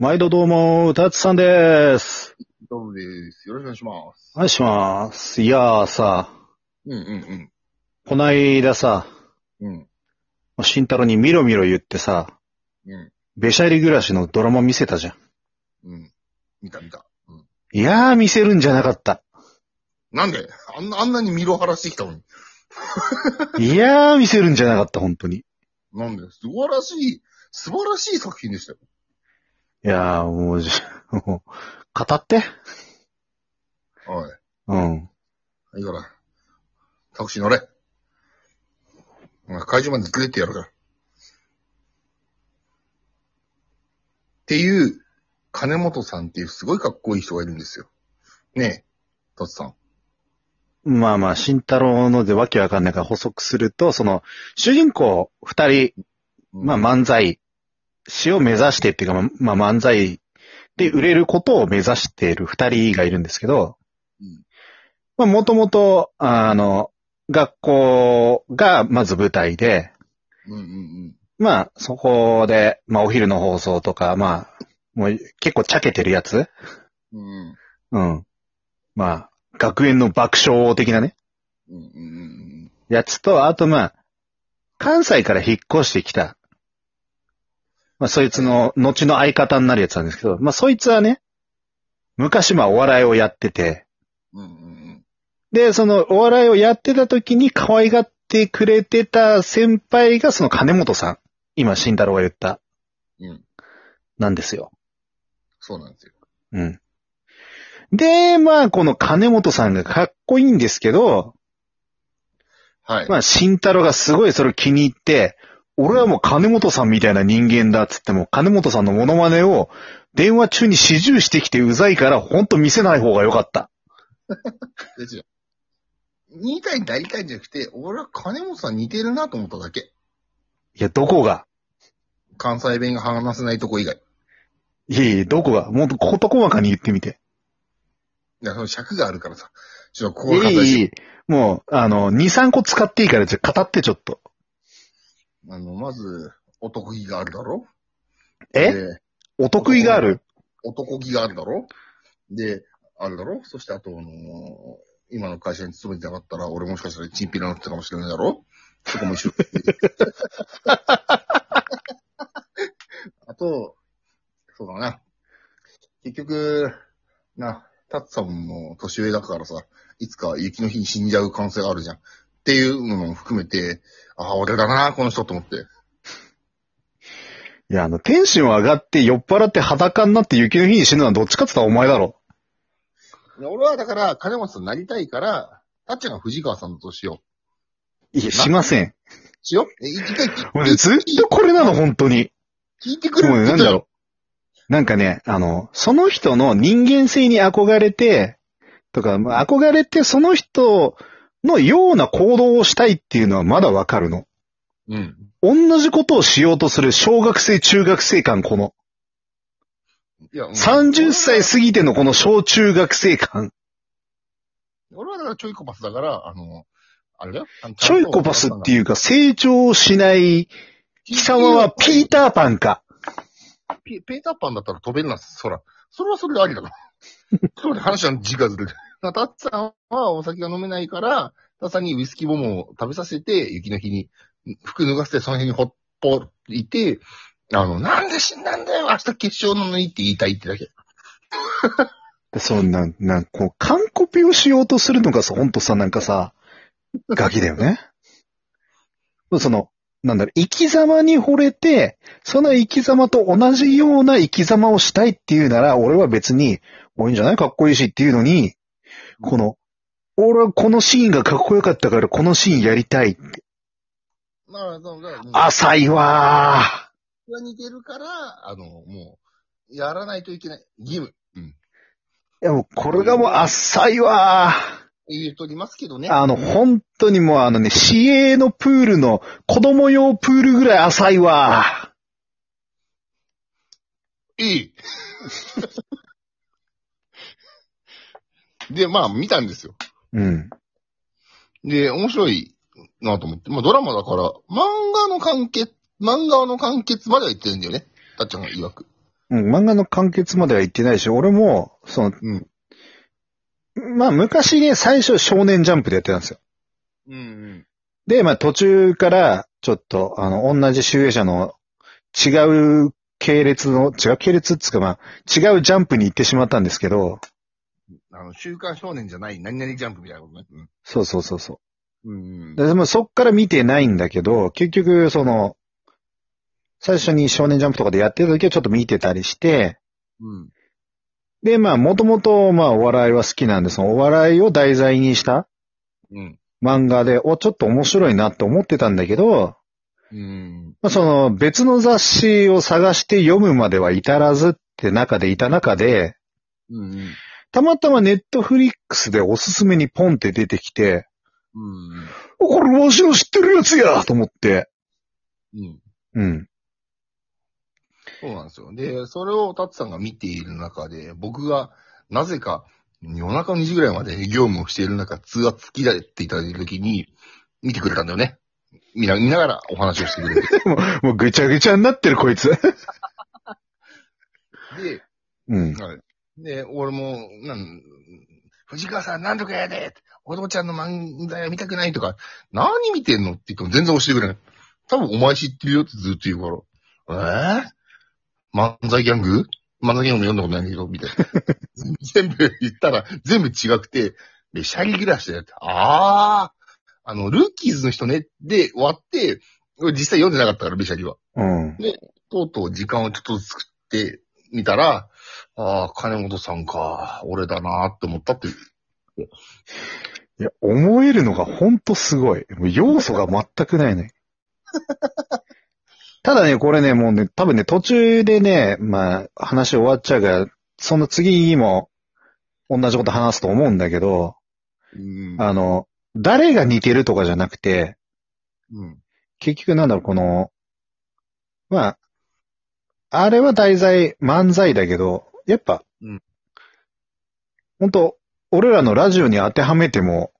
毎度どうも、たつさんです。どうもです。よろしくお願いします。お願いします。いやーさ、うんうんこないださ、うん。慎太郎にミロミロ言ってさ、うん。うん。べしゃり暮らしのドラマ見せたじゃん。うん。見た見た。うん。いやー見せるんじゃなかった。なんで？あんな、あんなに見ろ晴らしてきたのに。いやー見せるんじゃなかった、本当に。なんで？素晴らしい、素晴らしい作品でしたよ。いやーもうじ、もう、語って。はい。うん。いいから。タクシー乗れ。まあ会場まで連れてやるから。っていう、金本さんっていうすごいかっこいい人がいるんですよ。ねえ、トツさん。まあまあ、慎太郎のでわけわかんないから補足すると、その、主人公二人、まあ漫才師を目指してっていうか、まあまあ漫才で売れることを目指している二人がいるんですけど、うんまあもともと、あの、学校がまず舞台で、うんうんうん。まあそこで、まあお昼の放送とか、まあ、もう結構茶けてるやつうんうん。まあ、学園の爆笑的なね、うんうんうんやつと、あとまあ、関西から引っ越してきた。まあ、そいつの、後の相方になるやつなんですけど、まあ、そいつはね、昔まあ、お笑いをやってて、うんうんうんで、その、お笑いをやってた時に可愛がってくれてた先輩が、その金本さん。今、慎太郎が言った、うん。うん。なんですよ。そうなんですよ。うん。で、まあ、この金本さんがかっこいいんですけど、はい。まあ、慎太郎がすごいそれを気に入って、俺はもう金本さんみたいな人間だっつっても、金本さんのモノマネを電話中に始終してきてうざいから、ほんと見せない方がよかった。ですよ。似たいになりたいんじゃなくて、俺は金本さん似てるなと思っただけ。いや、どこが？関西弁が話せないとこ以外。いいやいや、どこが？もっと事細かに言ってみて。や、その尺があるからさ。ちょっとこいいいういう形いいいもう、あの、2、3個使っていいから、じゃあ語ってちょっと。あの、まず、お得意があるだろ？え？でお得意がある？男気があるだろ？で、あるだろ？そしてあと、あのー今の会社に勤めてなかったら、俺もしかしたらチンピラになってたかもしれないだろ？そこも一緒。あと、そうだな。結局、な、タッツさんも年上だからさ、いつか雪の日に死んじゃう可能性があるじゃん。っていうのも含めて、ああ、俺だな、この人と思って。いや、あの、テンション上がって酔っ払って裸になって雪の日に死ぬのはどっちかって言ったらお前だろ。俺はだから、金本さんになりたいから、タッチ藤川さんだとしよう。いや、しません。しよう？え、一回聞もうね、ずっとこれなの、本当に。聞いてくれる？なんだろう。なんかね、あの、その人の人間性に憧れて、とか、まあ憧れてその人のような行動をしたいっていうのはまだわかるの。うん。同じことをしようとする小学生、中学生感、この。いや、うん30歳過ぎてのこの小中学生感。俺はだからちょいコパスだから、あの、あれだよ。ちょいコパスっていうか、成長しない貴様はピーターパンか。ピペーターパンだったら飛べるな、そら。それはそれでありだな。それで話は時間ずれる。タッツさんはお酒が飲めないから、タッツさんにウイスキーボムを食べさせて、雪の日に服脱がせてその辺にほっぽいて、あの、なんで死んだんだよ明日決勝なのにって言いたいってだけ。そう、なん、なん、こう、完コピをしようとするのがさ、ほんとさ、なんかさ、ガキだよね。その、なんだろう、生き様に惚れて、その生き様と同じような生き様をしたいっていうなら、俺は別に、もういいんじゃない？かっこいいしっていうのに、この、俺はこのシーンがかっこよかったから、このシーンやりたいって。まあ、浅いわが似てるから、あの、もう、やらないといけない。義務。うん。ー。いやもう、これがもう浅いわ言うとりますけどね。ー。あの、本当にもうあのね、市営のプールの子供用プールぐらい浅いわいい。で、まあ、見たんですよ。ー。うん。で、面白いなと思って。まあ、ドラマだから、漫画の完結、漫画の完結までは言ってるんだよね。たっちゃんが曰く。うん、漫画の完結までは行ってないし、俺も、その、うん。まあ昔ね、最初少年ジャンプでやってたんですよ。うんうん。で、まあ途中から、ちょっと、あの、同じ集英社の違う系列の、違う系列っつうかまあ、違うジャンプに行ってしまったんですけど、あの、週刊少年じゃない、何々ジャンプみたいなことね。そうそうそうそう。うん。うん。でもそっから見てないんだけど、結局、その、最初に少年ジャンプとかでやってた時はちょっと見てたりして、うん。で、まあ、もともと、まあ、お笑いは好きなんで、そのお笑いを題材にしたうん。漫画で、お、ちょっと面白いなって思ってたんだけど、うん。まあ、その、別の雑誌を探して読むまでは至らずって中でいた中で、うん。たまたまネットフリックスでおすすめにポンって出てきて、うん。おこれわしの知ってるやつやと思って、うん。うん。そうなんですよ。で、それをタツさんが見ている中で、僕が、なぜか、夜中の2時ぐらいまで業務をしている中、通話付きだっていただいた時に、見てくれたんだよね。見な、見ながらお話をしてくれて。もうぐちゃぐちゃになってるこいつ。で、うん。はい。で、俺も、なん、藤川さん何とかやでお父ちゃんの漫才は見たくないとか、何見てんのって言っても全然教えてくれない。多分お前知ってるよってずっと言うから。えー、漫才ギャング？漫才ギャングも読んだことないけど、みたいな。全部言ったら全部違くて、で、シャリ暮らしだよって。あー、あの、ルーキーズの人ね、で終わって、俺実際読んでなかったから、ベシャリは。うん。とうとう時間をちょっと作ってみたら、ああ、金本さんか、俺だなって思ったっていう。いや、思えるのがほんとすごい。もう要素が全くないね。ただね、これね、もうね、多分ね、途中でね、まあ、話終わっちゃうから、その次にも、同じこと話すと思うんだけど、うんあの、誰が似てるとかじゃなくて、うん。結局なんだろう、この、まあ、あれは題材、漫才だけど、やっぱ、うん本当俺らのラジオに当てはめても、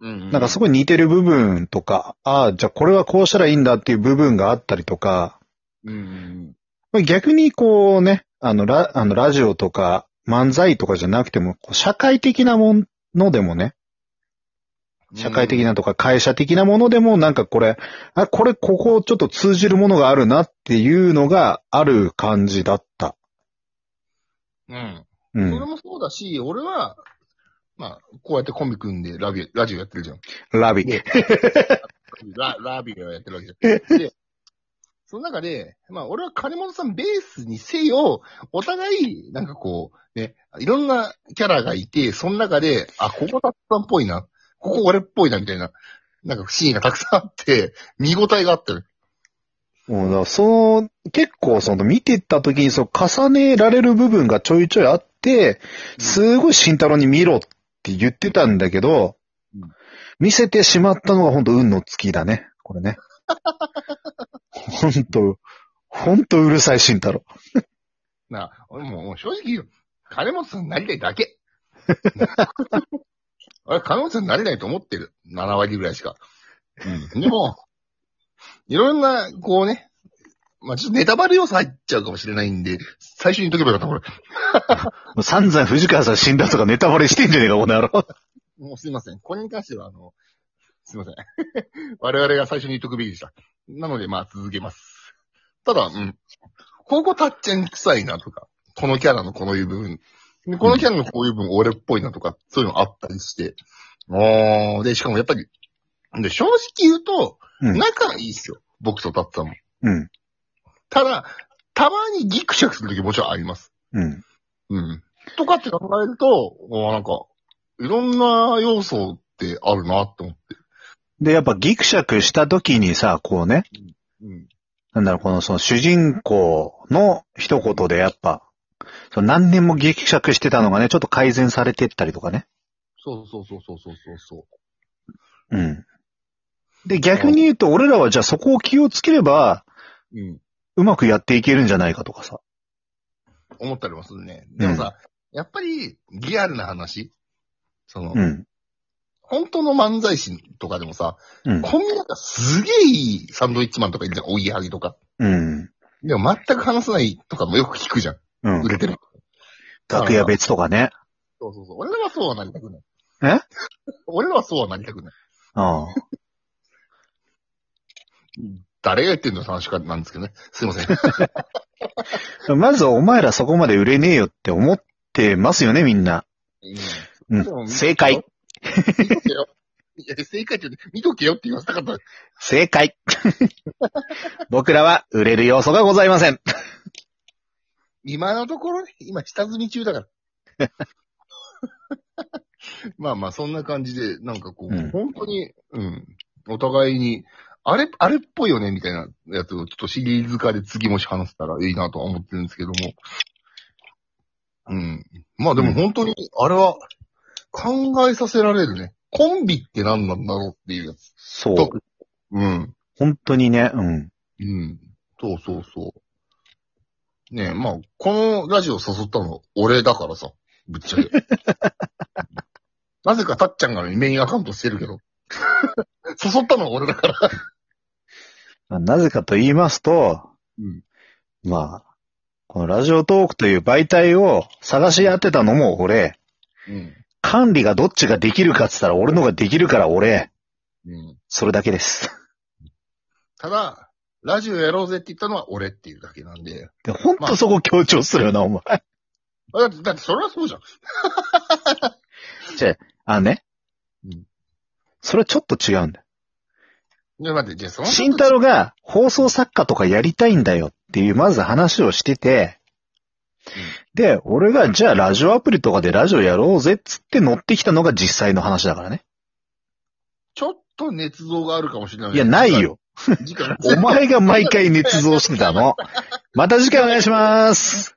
うん。なんかすごい似てる部分とか、ああ、じゃあこれはこうしたらいいんだっていう部分があったりとか、うん。まあ逆にこうね、あのラ、あのラジオとか漫才とかじゃなくても、社会的なものでもね、社会的なとか会社的なものでもなんかこれ、あ、これここちょっと通じるものがあるなっていうのがある感じだった。うん。うそれん。もそうだし、俺は、まあ、こうやってコンビ組んでラビラジオやってるじゃん。ラビ。で ラ、ラビオやってるわけじゃん。で、その中で、まあ、俺は金本さんベースにせよ、お互い、なんかこう、ね、いろんなキャラがいて、その中で、あ、ここたっさんっぽいな、ここ俺っぽいな、みたいな、なんかシーンがたくさんあって、見応えがあったね。もうだからその、結構その見てった時にそう重ねられる部分がちょいちょいあって、すごい慎太郎に見ろって言ってたんだけどうん、見せてしまったのが本当運の尽きだね。これね。本当本当うるさい慎太郎。なあ、俺もう正直言うよ。金本さんになりたいだけ。俺、金本さんになれないと思ってる。7割ぐらいしか。うん。でも、いろんな、こうね、まあちょっとネタバレ要素入っちゃうかもしれないんで、最初に言っとけばよかった、これ。もう散々藤川さん死んだとかネタバレしてんじゃねえか、この野郎。もうすいません。これに関しては、あの、すいません。我々が最初に言っとくべきでした。なので、まあ続けます。ただ、うん。ここたっちゃん臭いなとか、このキャラのこのいう部分、でこのキャラのこういう部分俺っぽいなとか、そういうのあったりして。あーで、しかもやっぱり、で、正直言うと、うん仲いいっすよ。僕とタッツさんも。うん。ただ、たまにギクシャクするときもちろんあります。うん。うん。とかって考えると、あーなんか、いろんな要素ってあるなって思って。で、やっぱギクシャクした時にさ、こうね、うん。なんだろう、このその主人公の一言でやっぱ、その何年もギクシャクしてたのがね、ちょっと改善されてったりとかね。そうそうそうそうそうそうそう。うん。で、逆に言うと、俺らはじゃあそこを気をつければ、うん。うまくやっていけるんじゃないかとかさ。思ったりもするね。でもさ、やっぱり、リアルな話その、うん。本当の漫才師とかでもさ、うん。コンビニなんかすげえいいサンドイッチマンとかいるじゃん、おいやはぎとか。うん。でも全く話さないとかもよく聞くじゃん。うん売。れてる。楽屋別とかね。そうそうそう。俺らはそうはなりたくない。え？俺らはそうはなりたくない。うん。誰が言ってんの話かなんですけどね。すいません。まずお前らそこまで売れねえよって思ってますよね、みんな。うん。正解。見とけよ。いや、正解って見とけよって言わせたかった。正解。僕らは売れる要素がございません。今のところね、今下積み中だから。まあまあ、そんな感じで、なんかこう、うん本当に、うん、お互いに、あれ、あれっぽいよね、みたいなやつをちょっとシリーズ化で次もし話せたらいいなとは思ってるんですけども。うん。まあでも本当に、あれは、考えさせられるね。コンビって何なんだろうっていうやつ。そう。うん。本当にね、うん。うん。そうそうそう。ねえ、まあ、このラジオ誘ったの俺だからさ、ぶっちゃけ。なぜかたっちゃんがメインアカウントしてるけど。誘ったのは俺だから。なぜかと言いますと、うん。まあ、このラジオトークという媒体を探し合ってたのも俺、うん。管理がどっちができるかって言ったら俺のができるから俺、うん。それだけです。ただ、ラジオやろうぜって言ったのは俺っていうだけなんで。でほんとそこ強調するよな、お前。あだって、だってそれはそうじゃん。あのね。うんそれはちょっと違うんだよ。いや、待って、じゃあその。慎太郎が放送作家とかやりたいんだよっていう、まず話をしてて、で、俺がじゃあラジオアプリとかでラジオやろうぜっつって乗ってきたのが実際の話だからね。ちょっと捏造があるかもしれない。いや、ない。よ。お前が毎回捏造してたの。また次回お願いします。